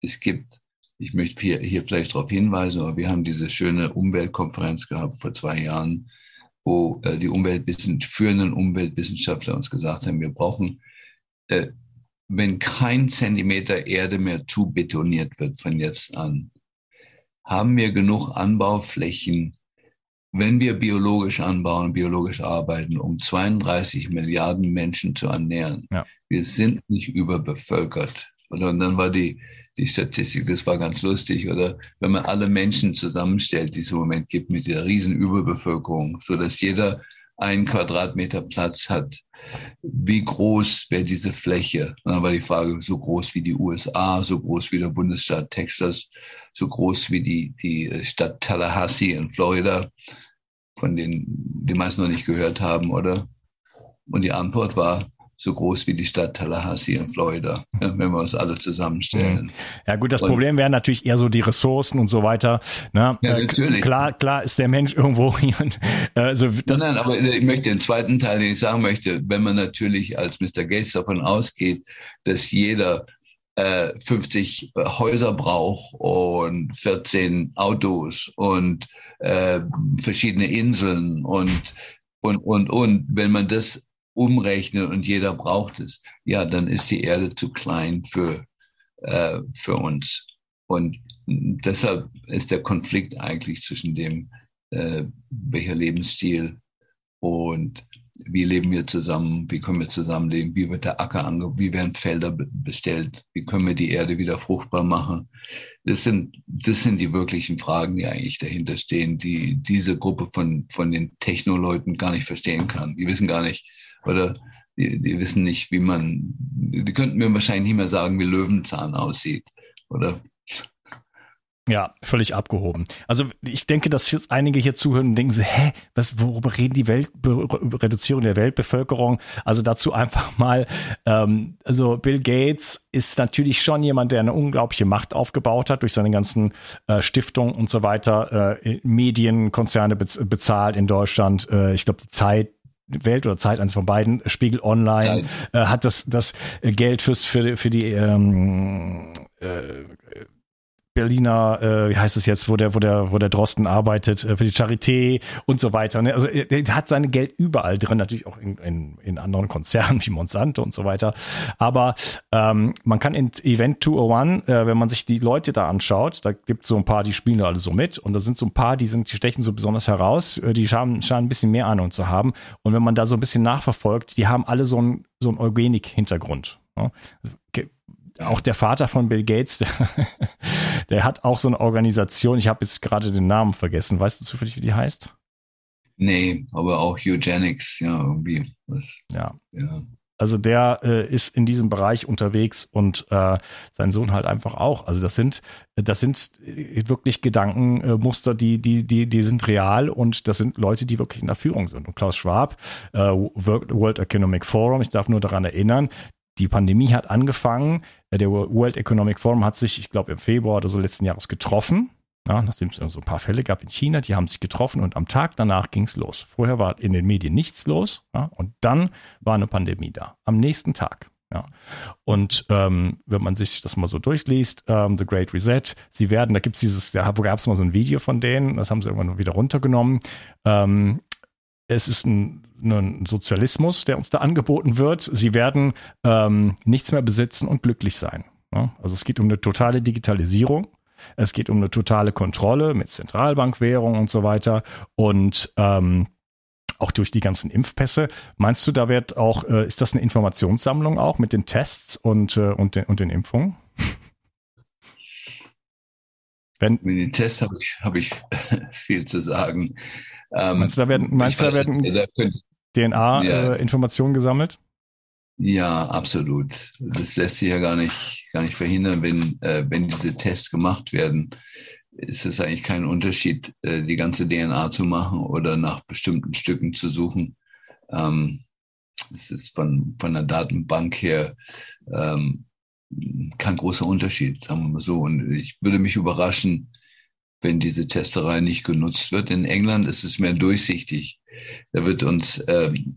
Es gibt, ich möchte hier, hier vielleicht darauf hinweisen, aber wir haben diese schöne Umweltkonferenz gehabt vor zwei Jahren, wo äh, die Umweltwissen, führenden Umweltwissenschaftler uns gesagt haben, wir brauchen, äh, wenn kein Zentimeter Erde mehr zu betoniert wird von jetzt an, haben wir genug Anbauflächen, wenn wir biologisch anbauen, biologisch arbeiten, um 32 Milliarden Menschen zu ernähren. Ja. Wir sind nicht überbevölkert. Und dann war die, die Statistik, das war ganz lustig, oder? Wenn man alle Menschen zusammenstellt, die es im Moment gibt mit dieser riesen Überbevölkerung, so dass jeder einen Quadratmeter Platz hat, wie groß wäre diese Fläche? Und dann war die Frage, so groß wie die USA, so groß wie der Bundesstaat Texas, so groß wie die, die Stadt Tallahassee in Florida, von denen die meisten noch nicht gehört haben, oder? Und die Antwort war so groß wie die Stadt Tallahassee in Florida, wenn wir uns alle zusammenstellen. Mhm. Ja gut, das und, Problem wären natürlich eher so die Ressourcen und so weiter. Ne? Ja, natürlich. Klar, klar ist der Mensch irgendwo hier. Also nein, nein, aber ich möchte den zweiten Teil, den ich sagen möchte, wenn man natürlich als Mr. Gates davon ausgeht, dass jeder 50 äh, Häuser braucht und 14 Autos und äh, verschiedene Inseln und, und, und, und. Wenn man das umrechnet und jeder braucht es, ja, dann ist die Erde zu klein für, äh, für uns. Und deshalb ist der Konflikt eigentlich zwischen dem, äh, welcher Lebensstil und wie leben wir zusammen, wie können wir zusammenleben, wie wird der Acker ange, wie werden Felder bestellt, wie können wir die Erde wieder fruchtbar machen. Das sind, das sind die wirklichen Fragen, die eigentlich dahinter stehen, die diese Gruppe von, von den Technoleuten gar nicht verstehen kann. Die wissen gar nicht, oder die, die wissen nicht, wie man, die könnten mir wahrscheinlich nicht mehr sagen, wie Löwenzahn aussieht, oder? Ja, völlig abgehoben. Also ich denke, dass jetzt einige hier zuhören und denken hä, was, worüber reden die Welt, Reduzierung der Weltbevölkerung? Also dazu einfach mal, ähm, also Bill Gates ist natürlich schon jemand, der eine unglaubliche Macht aufgebaut hat durch seine ganzen äh, Stiftungen und so weiter, äh, Medienkonzerne bez bezahlt in Deutschland. Äh, ich glaube, die Zeit Welt oder Zeit, eins von beiden, Spiegel Online, äh, hat das, das Geld fürs, für, für die ähm, äh, Berliner, äh, wie heißt es jetzt, wo der, wo der, wo der Drosten arbeitet, äh, für die Charité und so weiter. Ne? Also er, er, hat sein Geld überall drin, natürlich auch in, in, in anderen Konzernen wie Monsanto und so weiter. Aber ähm, man kann in Event 201, äh, wenn man sich die Leute da anschaut, da gibt so ein paar, die spielen da alle so mit und da sind so ein paar, die sind, die stechen so besonders heraus, äh, die scheinen, scheinen ein bisschen mehr Ahnung zu haben. Und wenn man da so ein bisschen nachverfolgt, die haben alle so ein so ein Eugenik-Hintergrund. Ne? Auch der Vater von Bill Gates, der, der hat auch so eine Organisation. Ich habe jetzt gerade den Namen vergessen. Weißt du zufällig, wie die heißt? Nee, aber auch Eugenics, ja, irgendwie. Das, ja. ja. Also der äh, ist in diesem Bereich unterwegs und äh, sein Sohn halt einfach auch. Also das sind, das sind wirklich Gedankenmuster, die, die, die, die sind real und das sind Leute, die wirklich in der Führung sind. Und Klaus Schwab, äh, World Economic Forum, ich darf nur daran erinnern, die Pandemie hat angefangen. Äh, der World Economic Forum hat sich, ich glaube, im Februar oder so letzten Jahres getroffen. Ja, nachdem es so ein paar Fälle gab in China, die haben sich getroffen und am Tag danach ging es los. Vorher war in den Medien nichts los ja, und dann war eine Pandemie da. Am nächsten Tag. Ja. Und ähm, wenn man sich das mal so durchliest, ähm, The Great Reset, sie werden, da gibt es dieses, da gab es mal so ein Video von denen, das haben sie irgendwann wieder runtergenommen. Ähm, es ist ein, ein, Sozialismus, der uns da angeboten wird. Sie werden ähm, nichts mehr besitzen und glücklich sein. Ja? Also es geht um eine totale Digitalisierung. Es geht um eine totale Kontrolle mit Zentralbankwährung und so weiter. Und ähm, auch durch die ganzen Impfpässe. Meinst du, da wird auch, äh, ist das eine Informationssammlung auch mit den Tests und, äh, und, den, und den Impfungen? Wenn, mit den Tests habe ich, hab ich viel zu sagen. Ähm, meinst du, da werden, meinst du, da werden DNA-Informationen ja. äh, gesammelt? Ja, absolut. Das lässt sich ja gar nicht, gar nicht verhindern, wenn, äh, wenn diese Tests gemacht werden. ist es eigentlich kein Unterschied, äh, die ganze DNA zu machen oder nach bestimmten Stücken zu suchen. Ähm, es ist von, von der Datenbank her ähm, kein großer Unterschied, sagen wir mal so. Und ich würde mich überraschen, wenn diese Testerei nicht genutzt wird. In England ist es mehr durchsichtig. Da wird uns, ähm,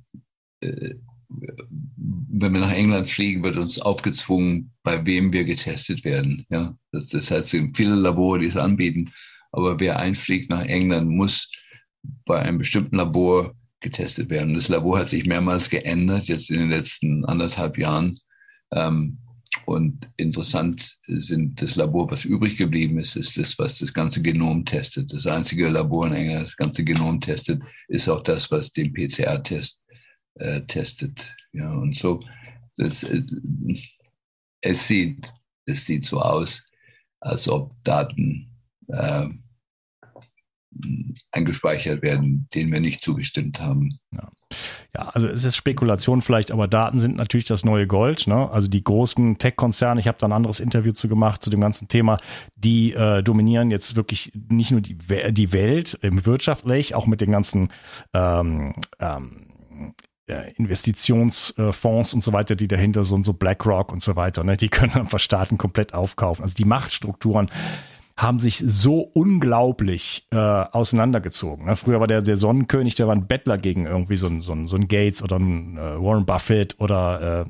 äh, wenn wir nach England fliegen, wird uns aufgezwungen, bei wem wir getestet werden. Ja, das, das heißt, es sind viele Labore, die es anbieten. Aber wer einfliegt nach England, muss bei einem bestimmten Labor getestet werden. Das Labor hat sich mehrmals geändert, jetzt in den letzten anderthalb Jahren. Ähm, und interessant sind das Labor, was übrig geblieben ist, ist das, was das ganze Genom testet. Das einzige Labor in England, das ganze Genom testet, ist auch das, was den PCR-Test äh, testet. Ja, und so, das, äh, es sieht, es sieht so aus, als ob Daten äh, eingespeichert werden, denen wir nicht zugestimmt haben. Ja. ja. also es ist Spekulation vielleicht, aber Daten sind natürlich das neue Gold. Ne? Also die großen Tech-Konzerne, ich habe da ein anderes Interview zu gemacht zu dem ganzen Thema, die äh, dominieren jetzt wirklich nicht nur die, die Welt im wirtschaftlich, auch mit den ganzen ähm, ähm, Investitionsfonds und so weiter, die dahinter sind, so BlackRock und so weiter, ne? die können einfach Staaten komplett aufkaufen. Also die Machtstrukturen haben sich so unglaublich äh, auseinandergezogen. Ne? Früher war der, der Sonnenkönig, der war ein Bettler gegen irgendwie so ein, so ein, so ein Gates oder ein äh, Warren Buffett oder äh,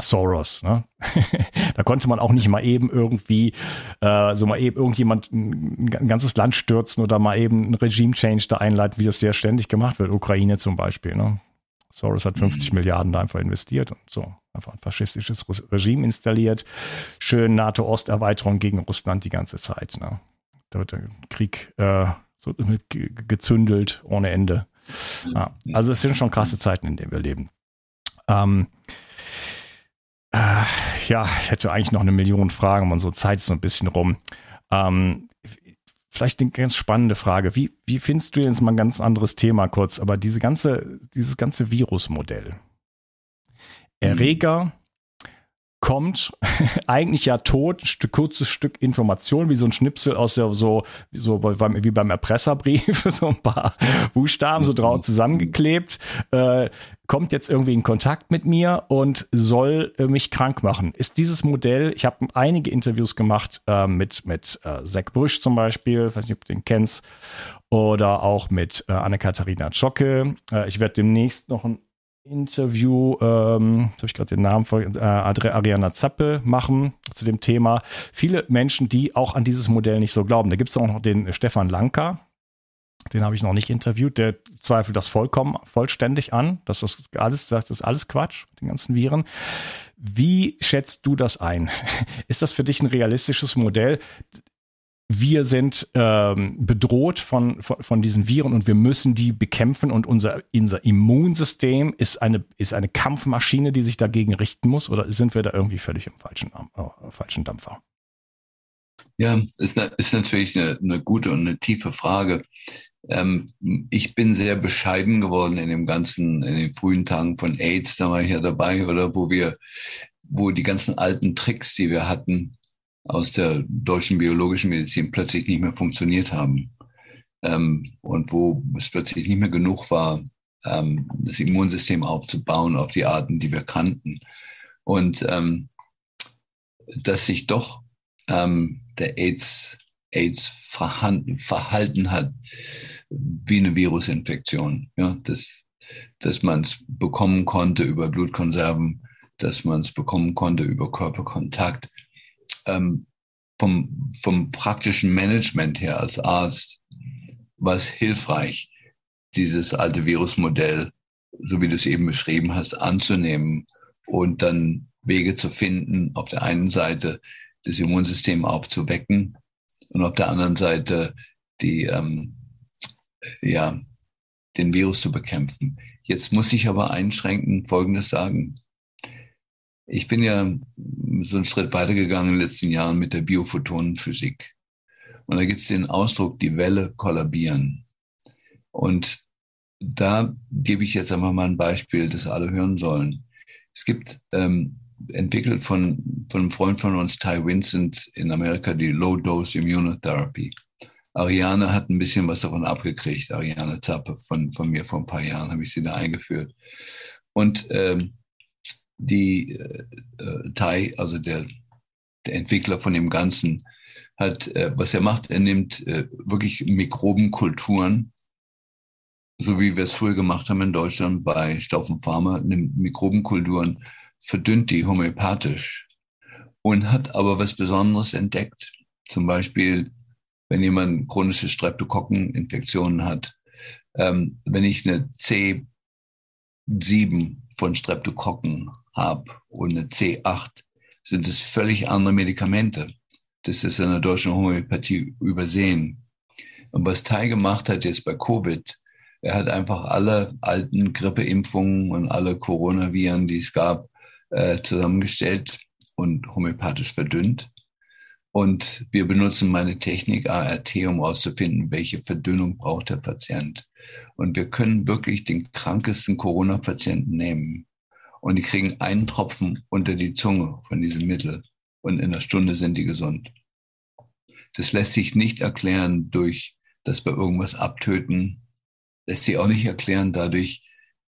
Soros. Ne? da konnte man auch nicht mal eben irgendwie äh, so mal eben irgendjemand ein, ganzes Land stürzen oder mal eben ein Regime-Change da einleiten, wie das sehr ständig gemacht wird. Ukraine zum Beispiel. Ne? Soros hat 50 mhm. Milliarden da einfach investiert und so einfach ein faschistisches Regime installiert. Schön NATO-Osterweiterung gegen Russland die ganze Zeit. Ne? Da wird der Krieg äh, so gezündelt ohne Ende. Ja, also es sind schon krasse Zeiten, in denen wir leben. Ähm, äh, ja, ich hätte eigentlich noch eine Million Fragen, aber unsere Zeit ist so ein bisschen rum. Ähm, vielleicht eine ganz spannende Frage. Wie, wie findest du jetzt mal ein ganz anderes Thema kurz, aber diese ganze, dieses ganze Virusmodell? Erreger kommt, eigentlich ja tot, ein Stück, kurzes Stück Information, wie so ein Schnipsel aus der, so, so wie beim Erpresserbrief, so ein paar Buchstaben so drauf zusammengeklebt, äh, kommt jetzt irgendwie in Kontakt mit mir und soll äh, mich krank machen. Ist dieses Modell, ich habe einige Interviews gemacht äh, mit, mit äh, Zack Brüsch zum Beispiel, weiß nicht, ob du den kennst, oder auch mit äh, Anne-Katharina Zschocke. Äh, ich werde demnächst noch ein Interview, ähm, habe ich gerade den Namen von äh, Ariana Zappe machen zu dem Thema. Viele Menschen, die auch an dieses Modell nicht so glauben. Da gibt es auch noch den Stefan Lanka, den habe ich noch nicht interviewt, der zweifelt das vollkommen vollständig an, dass das alles, das ist alles Quatsch, den ganzen Viren. Wie schätzt du das ein? Ist das für dich ein realistisches Modell? Wir sind ähm, bedroht von, von, von, diesen Viren und wir müssen die bekämpfen und unser, unser Immunsystem ist eine, ist eine Kampfmaschine, die sich dagegen richten muss oder sind wir da irgendwie völlig im falschen, äh, falschen Dampfer? Ja, ist, ist natürlich eine, eine gute und eine tiefe Frage. Ähm, ich bin sehr bescheiden geworden in dem ganzen, in den frühen Tagen von AIDS, da war ich ja dabei, oder wo wir, wo die ganzen alten Tricks, die wir hatten, aus der deutschen biologischen Medizin plötzlich nicht mehr funktioniert haben. Ähm, und wo es plötzlich nicht mehr genug war, ähm, das Immunsystem aufzubauen auf die Arten, die wir kannten. Und ähm, dass sich doch ähm, der AIDS, AIDS verhalten, hat wie eine Virusinfektion. Ja, dass, dass man es bekommen konnte über Blutkonserven, dass man es bekommen konnte über Körperkontakt, ähm, vom, vom praktischen Management her als Arzt war es hilfreich, dieses alte Virusmodell, so wie du es eben beschrieben hast, anzunehmen und dann Wege zu finden, auf der einen Seite das Immunsystem aufzuwecken und auf der anderen Seite die, ähm, ja, den Virus zu bekämpfen. Jetzt muss ich aber einschränken, Folgendes sagen. Ich bin ja so einen Schritt weitergegangen in den letzten Jahren mit der Biophotonenphysik. Und da gibt es den Ausdruck, die Welle kollabieren. Und da gebe ich jetzt einfach mal ein Beispiel, das alle hören sollen. Es gibt ähm, entwickelt von, von einem Freund von uns, Ty Vincent in Amerika, die Low-Dose Immunotherapy. Ariane hat ein bisschen was davon abgekriegt. Ariane Zappe von, von mir vor ein paar Jahren habe ich sie da eingeführt. Und ähm, die äh, äh, Tai, also der, der Entwickler von dem Ganzen, hat, äh, was er macht, er nimmt äh, wirklich Mikrobenkulturen, so wie wir es früher gemacht haben in Deutschland bei Staufen Pharma, nimmt Mikrobenkulturen, verdünnt die homöopathisch und hat aber was Besonderes entdeckt. Zum Beispiel, wenn jemand chronische Streptokokkeninfektionen hat, ähm, wenn ich eine C7 von Streptokokken habe und eine C8, sind es völlig andere Medikamente. Das ist in der deutschen Homöopathie übersehen. Und was Tai gemacht hat jetzt bei Covid, er hat einfach alle alten Grippeimpfungen und alle Coronaviren, die es gab, äh, zusammengestellt und homöopathisch verdünnt. Und wir benutzen meine Technik ART, um herauszufinden, welche Verdünnung braucht der Patient. Und wir können wirklich den krankesten Corona-Patienten nehmen. Und die kriegen einen Tropfen unter die Zunge von diesem Mittel. Und in einer Stunde sind die gesund. Das lässt sich nicht erklären durch, dass wir irgendwas abtöten. Lässt sich auch nicht erklären dadurch,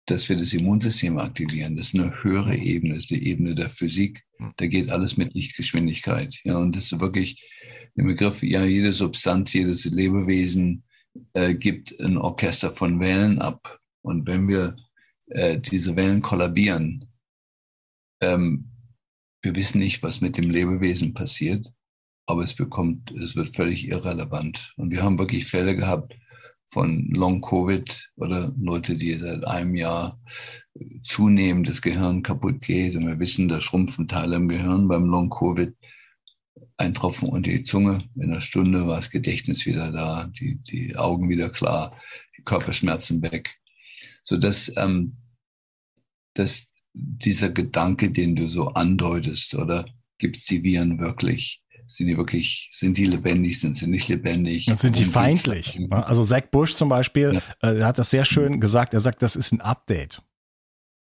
dass wir das Immunsystem aktivieren. Das ist eine höhere Ebene, das ist die Ebene der Physik. Hm. Da geht alles mit Lichtgeschwindigkeit. Ja, und das ist wirklich der Begriff, ja, jede Substanz, jedes Lebewesen äh, gibt ein Orchester von Wellen ab. Und wenn wir äh, diese Wellen kollabieren, ähm, wir wissen nicht, was mit dem Lebewesen passiert, aber es bekommt, es wird völlig irrelevant. Und wir haben wirklich Fälle gehabt, von Long-Covid oder Leute, die seit einem Jahr zunehmend das Gehirn kaputt geht. Und wir wissen, da schrumpfen Teile im Gehirn beim Long-Covid. Ein Tropfen unter die Zunge. In einer Stunde war das Gedächtnis wieder da, die, die Augen wieder klar, die Körperschmerzen weg. So dass, ähm, dass dieser Gedanke, den du so andeutest, oder gibt es die Viren wirklich? sind die wirklich, sind die lebendig, sind sie nicht lebendig? Und sind sie feindlich? Also Zach Bush zum Beispiel, ja. äh, hat das sehr schön gesagt. Er sagt, das ist ein Update.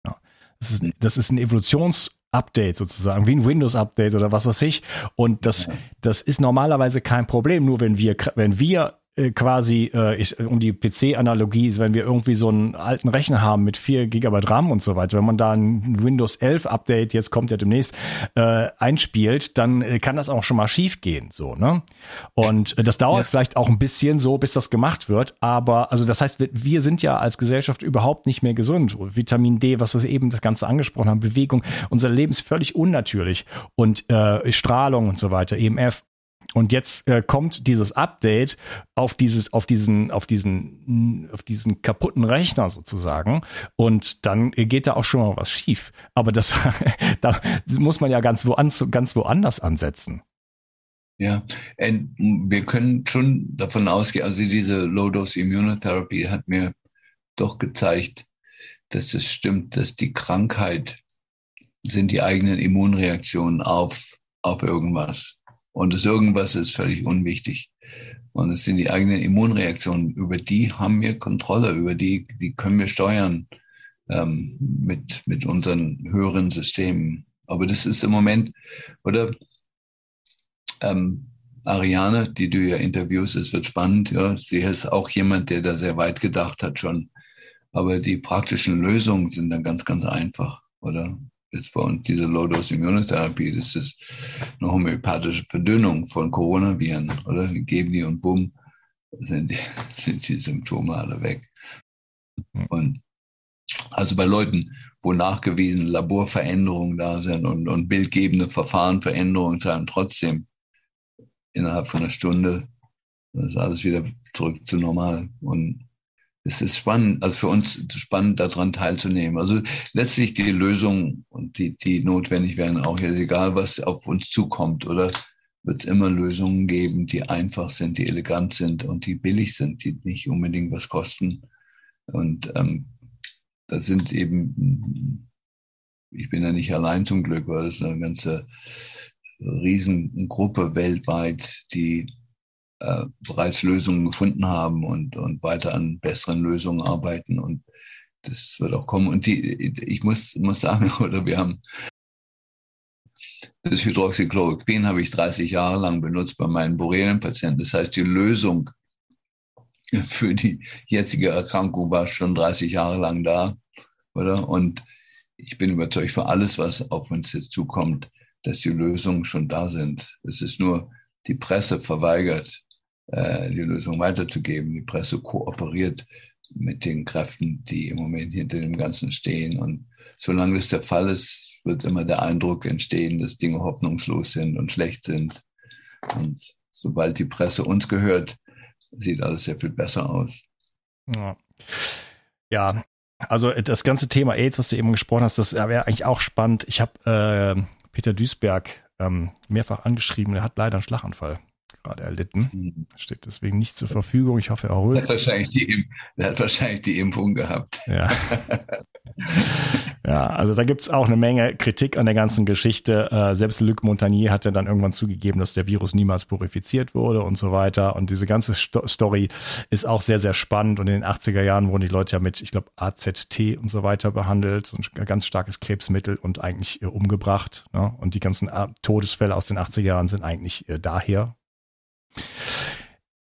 Ja. Das, ist, das ist ein Evolutions- Update sozusagen, wie ein Windows-Update oder was weiß ich. Und das, das ist normalerweise kein Problem. Nur wenn wir, wenn wir quasi, äh, ich, um die PC-Analogie, wenn wir irgendwie so einen alten Rechner haben mit 4 GB RAM und so weiter, wenn man da ein Windows 11 Update, jetzt kommt ja demnächst, äh, einspielt, dann äh, kann das auch schon mal schief gehen, so, ne? Und äh, das dauert ja. vielleicht auch ein bisschen so, bis das gemacht wird, aber, also das heißt, wir, wir sind ja als Gesellschaft überhaupt nicht mehr gesund. Vitamin D, was wir eben das Ganze angesprochen haben, Bewegung, unser Leben ist völlig unnatürlich und äh, Strahlung und so weiter, EMF und jetzt äh, kommt dieses Update auf dieses, auf diesen, auf diesen, auf diesen kaputten Rechner sozusagen. Und dann geht da auch schon mal was schief. Aber das, da muss man ja ganz, wo an, ganz woanders ansetzen. Ja, wir können schon davon ausgehen, also diese Low-Dose Immunotherapy hat mir doch gezeigt, dass es stimmt, dass die Krankheit sind die eigenen Immunreaktionen auf, auf irgendwas. Und das irgendwas ist völlig unwichtig. Und es sind die eigenen Immunreaktionen, über die haben wir Kontrolle, über die, die können wir steuern ähm, mit, mit unseren höheren Systemen. Aber das ist im Moment, oder ähm, Ariane, die du ja interviewst, es wird spannend. Ja, sie ist auch jemand, der da sehr weit gedacht hat schon. Aber die praktischen Lösungen sind dann ganz, ganz einfach, oder? Jetzt bei uns diese Low-Dose Immunotherapie, das ist eine homöopathische Verdünnung von Coronaviren, oder? Wir geben die und bumm, sind die, sind die Symptome alle weg. Und also bei Leuten, wo nachgewiesen Laborveränderungen da sind und, und bildgebende Verfahrenveränderungen sein, trotzdem innerhalb von einer Stunde ist alles wieder zurück zu normal. Und es ist spannend, also für uns spannend, daran teilzunehmen. Also letztlich die Lösungen und die, die notwendig wären, auch jetzt egal, was auf uns zukommt, oder wird es immer Lösungen geben, die einfach sind, die elegant sind und die billig sind, die nicht unbedingt was kosten. Und ähm, das sind eben, ich bin ja nicht allein zum Glück, weil es eine ganze Riesengruppe weltweit, die äh, bereits Lösungen gefunden haben und, und weiter an besseren Lösungen arbeiten. Und das wird auch kommen. Und die, ich muss, muss sagen, oder wir haben das Hydroxychloroquin habe ich 30 Jahre lang benutzt bei meinen Borrelienpatienten. Das heißt, die Lösung für die jetzige Erkrankung war schon 30 Jahre lang da, oder? Und ich bin überzeugt, für alles, was auf uns jetzt zukommt, dass die Lösungen schon da sind. Es ist nur, die Presse verweigert, äh, die Lösung weiterzugeben. Die Presse kooperiert mit den Kräften, die im Moment hinter dem Ganzen stehen. Und solange das der Fall ist, wird immer der Eindruck entstehen, dass Dinge hoffnungslos sind und schlecht sind. Und sobald die Presse uns gehört, sieht alles sehr viel besser aus. Ja. ja. Also das ganze Thema AIDS, was du eben gesprochen hast, das wäre eigentlich auch spannend. Ich habe äh, Peter Duisberg ähm, mehrfach angeschrieben, er hat leider einen Schlaganfall gerade erlitten. Mhm. Steht deswegen nicht zur Verfügung. Ich hoffe, er erholt sich. Wahrscheinlich die, er hat wahrscheinlich die Impfung gehabt. Ja, ja also da gibt es auch eine Menge Kritik an der ganzen Geschichte. Äh, selbst Luc Montagnier hat ja dann irgendwann zugegeben, dass der Virus niemals purifiziert wurde und so weiter. Und diese ganze Sto Story ist auch sehr, sehr spannend. Und in den 80er Jahren wurden die Leute ja mit, ich glaube, AZT und so weiter behandelt. So ein ganz starkes Krebsmittel und eigentlich äh, umgebracht. Ne? Und die ganzen äh, Todesfälle aus den 80er Jahren sind eigentlich äh, daher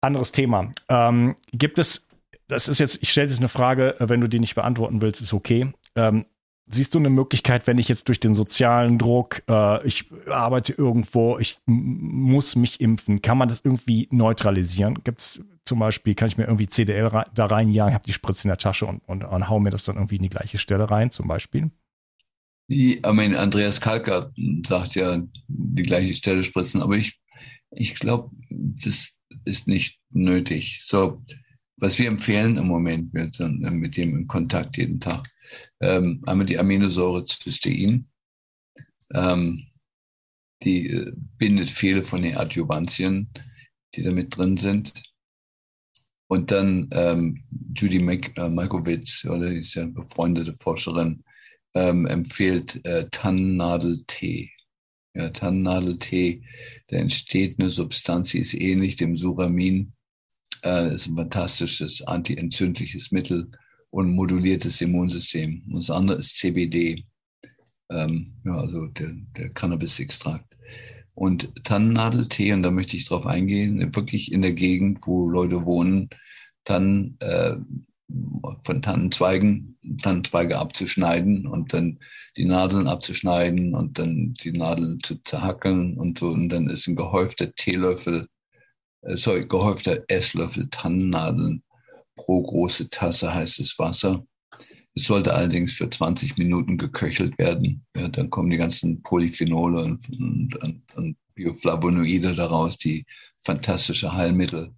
anderes Thema. Ähm, gibt es, das ist jetzt, ich stelle jetzt eine Frage, wenn du die nicht beantworten willst, ist okay. Ähm, siehst du eine Möglichkeit, wenn ich jetzt durch den sozialen Druck, äh, ich arbeite irgendwo, ich muss mich impfen, kann man das irgendwie neutralisieren? Gibt es zum Beispiel, kann ich mir irgendwie CDL da reinjagen, habe die Spritze in der Tasche und, und, und hau mir das dann irgendwie in die gleiche Stelle rein, zum Beispiel? Ich meine, Andreas Kalker sagt ja, die gleiche Stelle spritzen, aber ich ich glaube, das ist nicht nötig. So, was wir empfehlen im Moment, mit, mit dem in Kontakt jeden Tag, ähm, einmal die Aminosäure Cystein. Ähm, die äh, bindet viele von den Adjuvantien, die da mit drin sind. Und dann ähm, Judy Mik äh, oder die ist ja befreundete Forscherin, ähm, empfiehlt äh, Tannennadel-Tee ja, Tannennadeltee, da entsteht eine Substanz, die ist ähnlich dem Suramin, äh, ist ein fantastisches antientzündliches Mittel und moduliert das Immunsystem. Und das andere ist CBD, ähm, ja, also der, der Cannabis-Extrakt. Und Tannennadeltee, und da möchte ich drauf eingehen, wirklich in der Gegend, wo Leute wohnen, dann äh, von Tannenzweigen, Tannenzweige abzuschneiden und dann die Nadeln abzuschneiden und dann die Nadeln zu zerhackeln und so. Und dann ist ein gehäufter Teelöffel, äh, sorry, gehäufter Esslöffel Tannennadeln pro große Tasse heißes Wasser. Es sollte allerdings für 20 Minuten geköchelt werden. Ja, dann kommen die ganzen Polyphenole und, und, und, Bioflavonoide daraus, die fantastische Heilmittel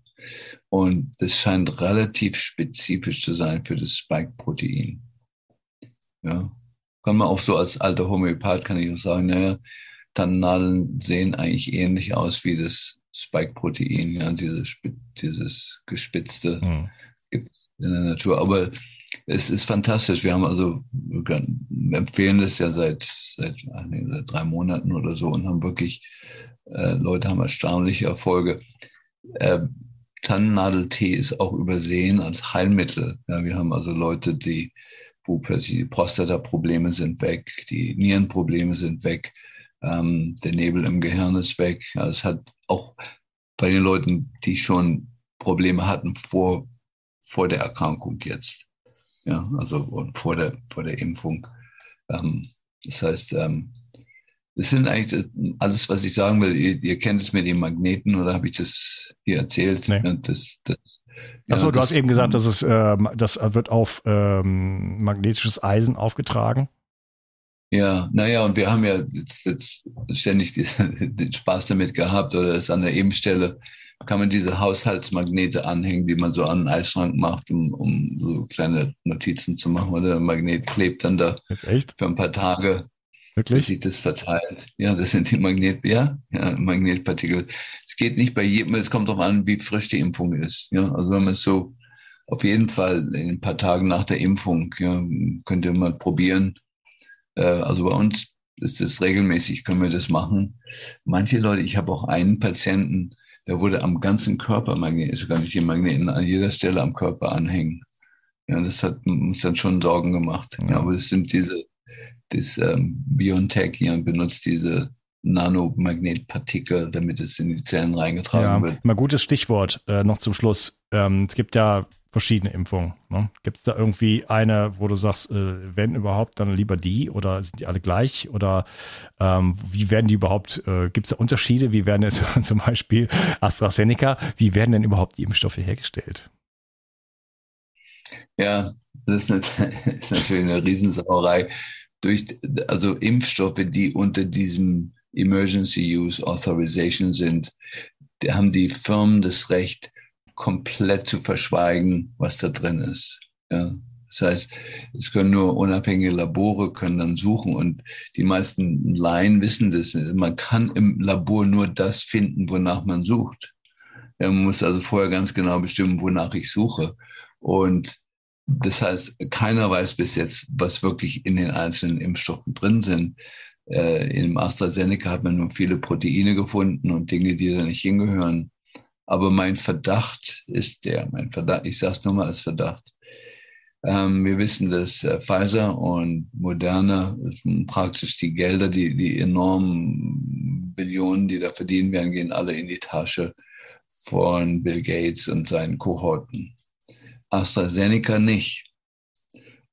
und das scheint relativ spezifisch zu sein für das Spike-Protein. Ja. Kann man auch so als alter Homöopath kann ich auch sagen, naja, Tannennadeln sehen eigentlich ähnlich aus wie das Spike-Protein, ja, dieses, dieses gespitzte mhm. gibt es in der Natur. Aber es ist fantastisch. Wir haben also, wir empfehlen das ja seit, seit, nee, seit drei Monaten oder so und haben wirklich, äh, Leute haben erstaunliche Erfolge. Äh, Tannennadeltee ist auch übersehen als Heilmittel. Ja, wir haben also Leute, die, wo plötzlich die Prostata-Probleme sind weg, die Nierenprobleme sind weg, ähm, der Nebel im Gehirn ist weg. Ja, es hat auch bei den Leuten, die schon Probleme hatten vor, vor der Erkrankung jetzt. Ja, also vor der, vor der Impfung. Ähm, das heißt, ähm, das sind eigentlich alles, was ich sagen will. Ihr, ihr kennt es mit den Magneten oder habe ich das hier erzählt? Nee. Das, das, ja, Achso, du hast eben gesagt, dass es, äh, das wird auf ähm, magnetisches Eisen aufgetragen. Ja, naja, und wir haben ja jetzt, jetzt ständig den Spaß damit gehabt oder es an der Ebenstelle kann man diese Haushaltsmagnete anhängen, die man so an den Eisschrank macht, um, um so kleine Notizen zu machen. Oder der Magnet klebt dann da für ein paar Tage. Wirklich? Dass sich das verteilt. Ja, das sind die Magnet, ja, ja, Magnetpartikel. Es geht nicht bei jedem, es kommt darauf an, wie frisch die Impfung ist. Ja, also wenn man es so auf jeden Fall in ein paar Tagen nach der Impfung, ja, könnte man probieren. Äh, also bei uns ist das regelmäßig, können wir das machen. Manche Leute, ich habe auch einen Patienten, der wurde am ganzen Körper Magnet, sogar nicht die Magneten an jeder Stelle am Körper anhängen. Ja, das hat uns dann schon Sorgen gemacht. Ja, aber es sind diese das ähm, BioNTech hier benutzt diese Nanomagnetpartikel, damit es in die Zellen reingetragen ja, wird. Mal gutes Stichwort äh, noch zum Schluss. Ähm, es gibt ja verschiedene Impfungen. Ne? Gibt es da irgendwie eine, wo du sagst, äh, wenn überhaupt, dann lieber die oder sind die alle gleich? Oder ähm, wie werden die überhaupt, äh, gibt es da Unterschiede? Wie werden jetzt zum Beispiel AstraZeneca, wie werden denn überhaupt die Impfstoffe hergestellt? Ja, das ist, eine, ist natürlich eine Riesensauerei. Durch, also Impfstoffe, die unter diesem Emergency Use Authorization sind, haben die Firmen das Recht, komplett zu verschweigen, was da drin ist. Ja. Das heißt, es können nur unabhängige Labore können dann suchen und die meisten Laien wissen das. Man kann im Labor nur das finden, wonach man sucht. Man muss also vorher ganz genau bestimmen, wonach ich suche. Und das heißt, keiner weiß bis jetzt, was wirklich in den einzelnen Impfstoffen drin sind. Äh, Im AstraZeneca hat man nur viele Proteine gefunden und Dinge, die da nicht hingehören. Aber mein Verdacht ist der, mein Verdacht, ich sage es nur mal als Verdacht. Ähm, wir wissen, dass äh, Pfizer und Moderna praktisch die Gelder, die, die enormen Billionen, die da verdient werden, gehen alle in die Tasche von Bill Gates und seinen Kohorten. AstraZeneca nicht.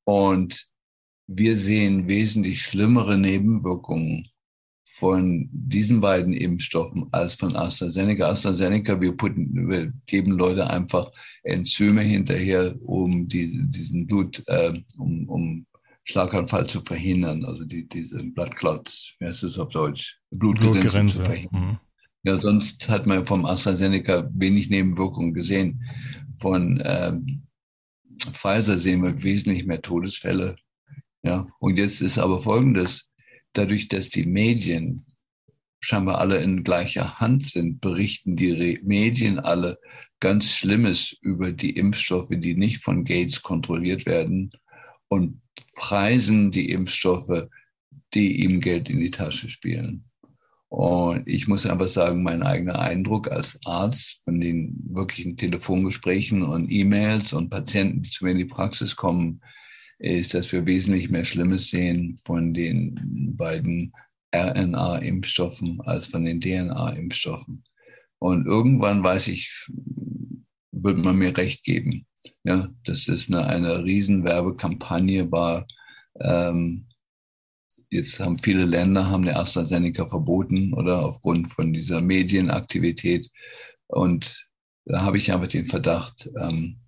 Und wir sehen wesentlich schlimmere Nebenwirkungen von diesen beiden Impfstoffen als von AstraZeneca. AstraZeneca, wir, putten, wir geben Leute einfach Enzyme hinterher, um die, diesen Blut, äh, um, um Schlaganfall zu verhindern, also die, diese Blood Clots, wie heißt es auf Deutsch? Blutgerinnsel zu verhindern. Mhm. Ja, sonst hat man vom AstraZeneca wenig Nebenwirkungen gesehen. Von ähm, Pfizer sehen wir wesentlich mehr Todesfälle. Ja, und jetzt ist aber Folgendes dadurch, dass die Medien scheinbar alle in gleicher Hand sind, berichten die Re Medien alle ganz Schlimmes über die Impfstoffe, die nicht von Gates kontrolliert werden und preisen die Impfstoffe, die ihm Geld in die Tasche spielen. Und ich muss einfach sagen, mein eigener Eindruck als Arzt von den wirklichen Telefongesprächen und E-Mails und Patienten, die zu mir in die Praxis kommen, ist, dass wir wesentlich mehr Schlimmes sehen von den beiden RNA-Impfstoffen als von den DNA-Impfstoffen. Und irgendwann weiß ich, wird man mir recht geben. Ja, dass es eine, eine riesen Werbekampagne war. Ähm, jetzt haben viele Länder haben der AstraZeneca verboten oder aufgrund von dieser Medienaktivität. Und da habe ich einfach den Verdacht, ähm,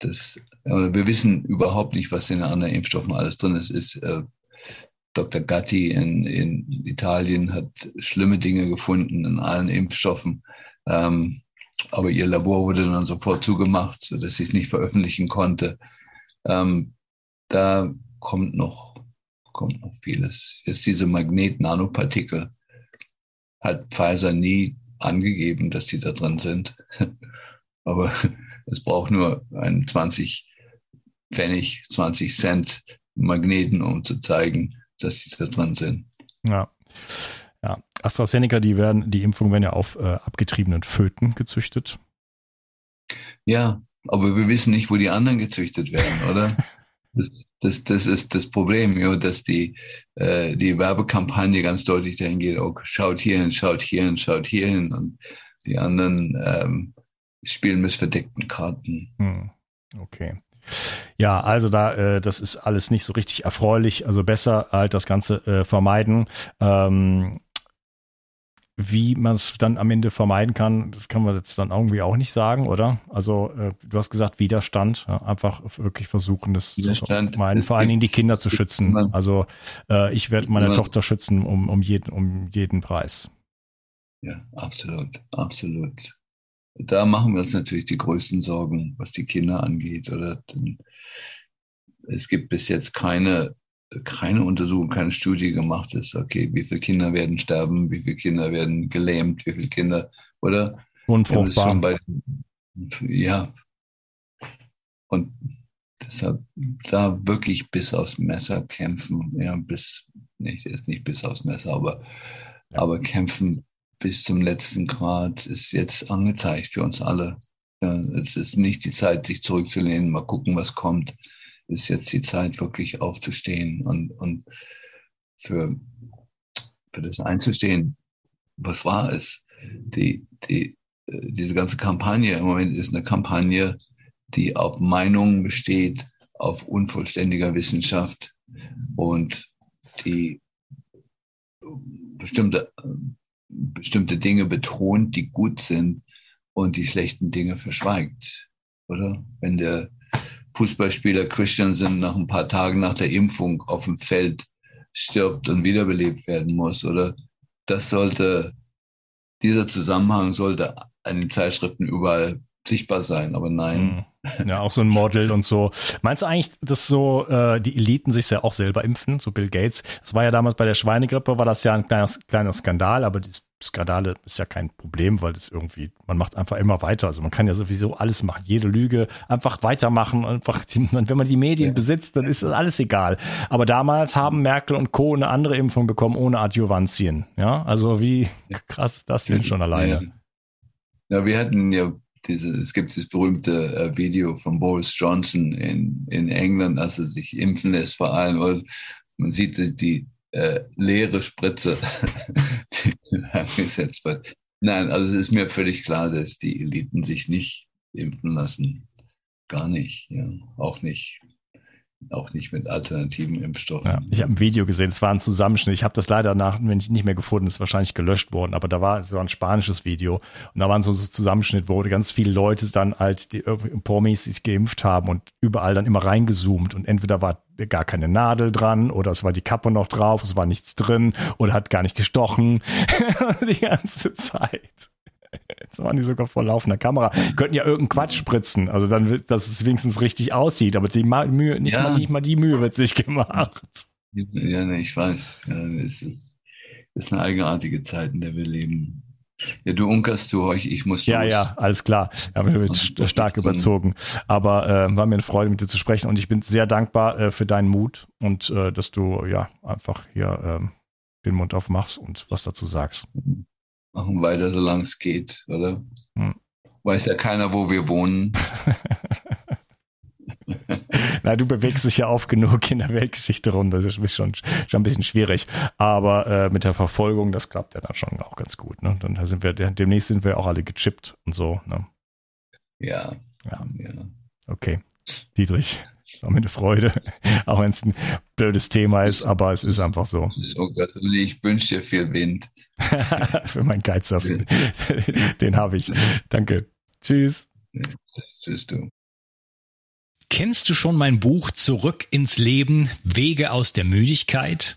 das, wir wissen überhaupt nicht, was in den anderen Impfstoffen alles drin ist. ist äh, Dr. Gatti in, in Italien hat schlimme Dinge gefunden in allen Impfstoffen. Ähm, aber ihr Labor wurde dann sofort zugemacht, sodass sie es nicht veröffentlichen konnte. Ähm, da kommt noch, kommt noch vieles. Jetzt diese Magnet-Nanopartikel hat Pfizer nie angegeben, dass die da drin sind. aber es braucht nur einen 20 Pfennig, 20 Cent Magneten, um zu zeigen, dass sie da drin sind. Ja. Ja, AstraZeneca, die werden, die Impfungen werden ja auf äh, abgetriebenen Föten gezüchtet. Ja, aber wir wissen nicht, wo die anderen gezüchtet werden, oder? das, das, ist das Problem, ja, dass die, äh, die Werbekampagne ganz deutlich dahin geht, oh, schaut hier hin, schaut hier hin, schaut hier hin und die anderen ähm, spielen mit verdeckten Karten. Hm. Okay. Ja, also da, äh, das ist alles nicht so richtig erfreulich. Also besser halt das Ganze äh, vermeiden. Ähm, wie man es dann am Ende vermeiden kann, das kann man jetzt dann irgendwie auch nicht sagen, oder? Also äh, du hast gesagt Widerstand, ja, einfach wirklich versuchen, das Widerstand, zu vermeiden, vor allen Dingen die Kinder zu schützen. Also äh, ich werde meine Tochter schützen um, um, jeden, um jeden Preis. Ja, absolut, absolut da machen wir uns natürlich die größten Sorgen, was die Kinder angeht. Oder es gibt bis jetzt keine, keine Untersuchung, keine Studie gemacht ist, okay, wie viele Kinder werden sterben, wie viele Kinder werden gelähmt, wie viele Kinder, oder? Unfruchtbar. Bei, ja. Und deshalb da wirklich bis aufs Messer kämpfen, ja, bis, nicht, nicht bis aufs Messer, aber, ja. aber kämpfen bis zum letzten Grad ist jetzt angezeigt für uns alle. Ja, es ist nicht die Zeit, sich zurückzulehnen, mal gucken, was kommt. Es ist jetzt die Zeit, wirklich aufzustehen und, und für, für das einzustehen, was wahr ist. Die, die, äh, diese ganze Kampagne im Moment ist eine Kampagne, die auf Meinungen besteht, auf unvollständiger Wissenschaft und die bestimmte, bestimmte Dinge betont, die gut sind und die schlechten Dinge verschweigt. Oder? Wenn der Fußballspieler Christiansen nach ein paar Tagen nach der Impfung auf dem Feld stirbt und wiederbelebt werden muss, oder? Das sollte, dieser Zusammenhang sollte an den Zeitschriften überall sichtbar sein, aber nein. Hm. Ja, auch so ein Model und so. Meinst du eigentlich, dass so äh, die Eliten sich ja auch selber impfen, so Bill Gates? Das war ja damals bei der Schweinegrippe, war das ja ein kleiner, kleiner Skandal, aber die Skandale ist ja kein Problem, weil das irgendwie, man macht einfach immer weiter. Also man kann ja sowieso alles machen, jede Lüge einfach weitermachen. Einfach, wenn man die Medien ja. besitzt, dann ist alles egal. Aber damals haben Merkel und Co. eine andere Impfung bekommen ohne Adjuvantien. Ja, also wie krass ist das denn schon alleine? Ja, wir hatten ja diese, es gibt dieses berühmte äh, Video von Boris Johnson in, in England, als er sich impfen lässt, vor allem. Und man sieht die äh, leere Spritze, angesetzt wird. Nein, also es ist mir völlig klar, dass die Eliten sich nicht impfen lassen. Gar nicht, ja. Auch nicht auch nicht mit alternativen Impfstoffen. Ja, ich habe ein Video gesehen, es war ein Zusammenschnitt. Ich habe das leider nach, wenn ich nicht mehr gefunden, ist wahrscheinlich gelöscht worden, aber da war so ein spanisches Video und da waren so, so Zusammenschnitt, wo ganz viele Leute dann halt die Promis sich geimpft haben und überall dann immer reingezoomt und entweder war gar keine Nadel dran oder es war die Kappe noch drauf, es war nichts drin oder hat gar nicht gestochen die ganze Zeit. Jetzt waren die sogar vor laufender Kamera. Die könnten ja irgendeinen Quatsch spritzen, also dann, dass es wenigstens richtig aussieht. Aber die Mühe, nicht, ja. mal, nicht mal die Mühe wird sich gemacht. Ja, nee, ich weiß. Ja, es ist, ist eine eigenartige Zeit, in der wir leben. Ja, du unkerst du euch, ich muss Ja, los. ja, alles klar. Ja, wir haben jetzt stark überzogen. Aber äh, war mir eine Freude, mit dir zu sprechen und ich bin sehr dankbar äh, für deinen Mut und äh, dass du ja einfach hier äh, den Mund aufmachst und was dazu sagst. Machen weiter, solange es geht, oder? Hm. Weiß ja keiner, wo wir wohnen. Na, du bewegst dich ja oft genug in der Weltgeschichte rum. Das ist schon, schon ein bisschen schwierig. Aber äh, mit der Verfolgung, das klappt ja dann schon auch ganz gut. Ne? Dann sind wir, demnächst sind wir auch alle gechippt und so. Ne? Ja. ja. Ja. Okay. Dietrich, war mir eine Freude, auch wenn es ein blödes Thema ist, aber es ist einfach so. Oh Gott, ich wünsche dir viel Wind. Für meinen Kitesurfen. Den habe ich. Danke. Tschüss. Tschüss, du. Kennst du schon mein Buch Zurück ins Leben, Wege aus der Müdigkeit?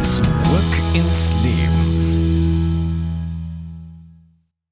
Zurück ins Leben.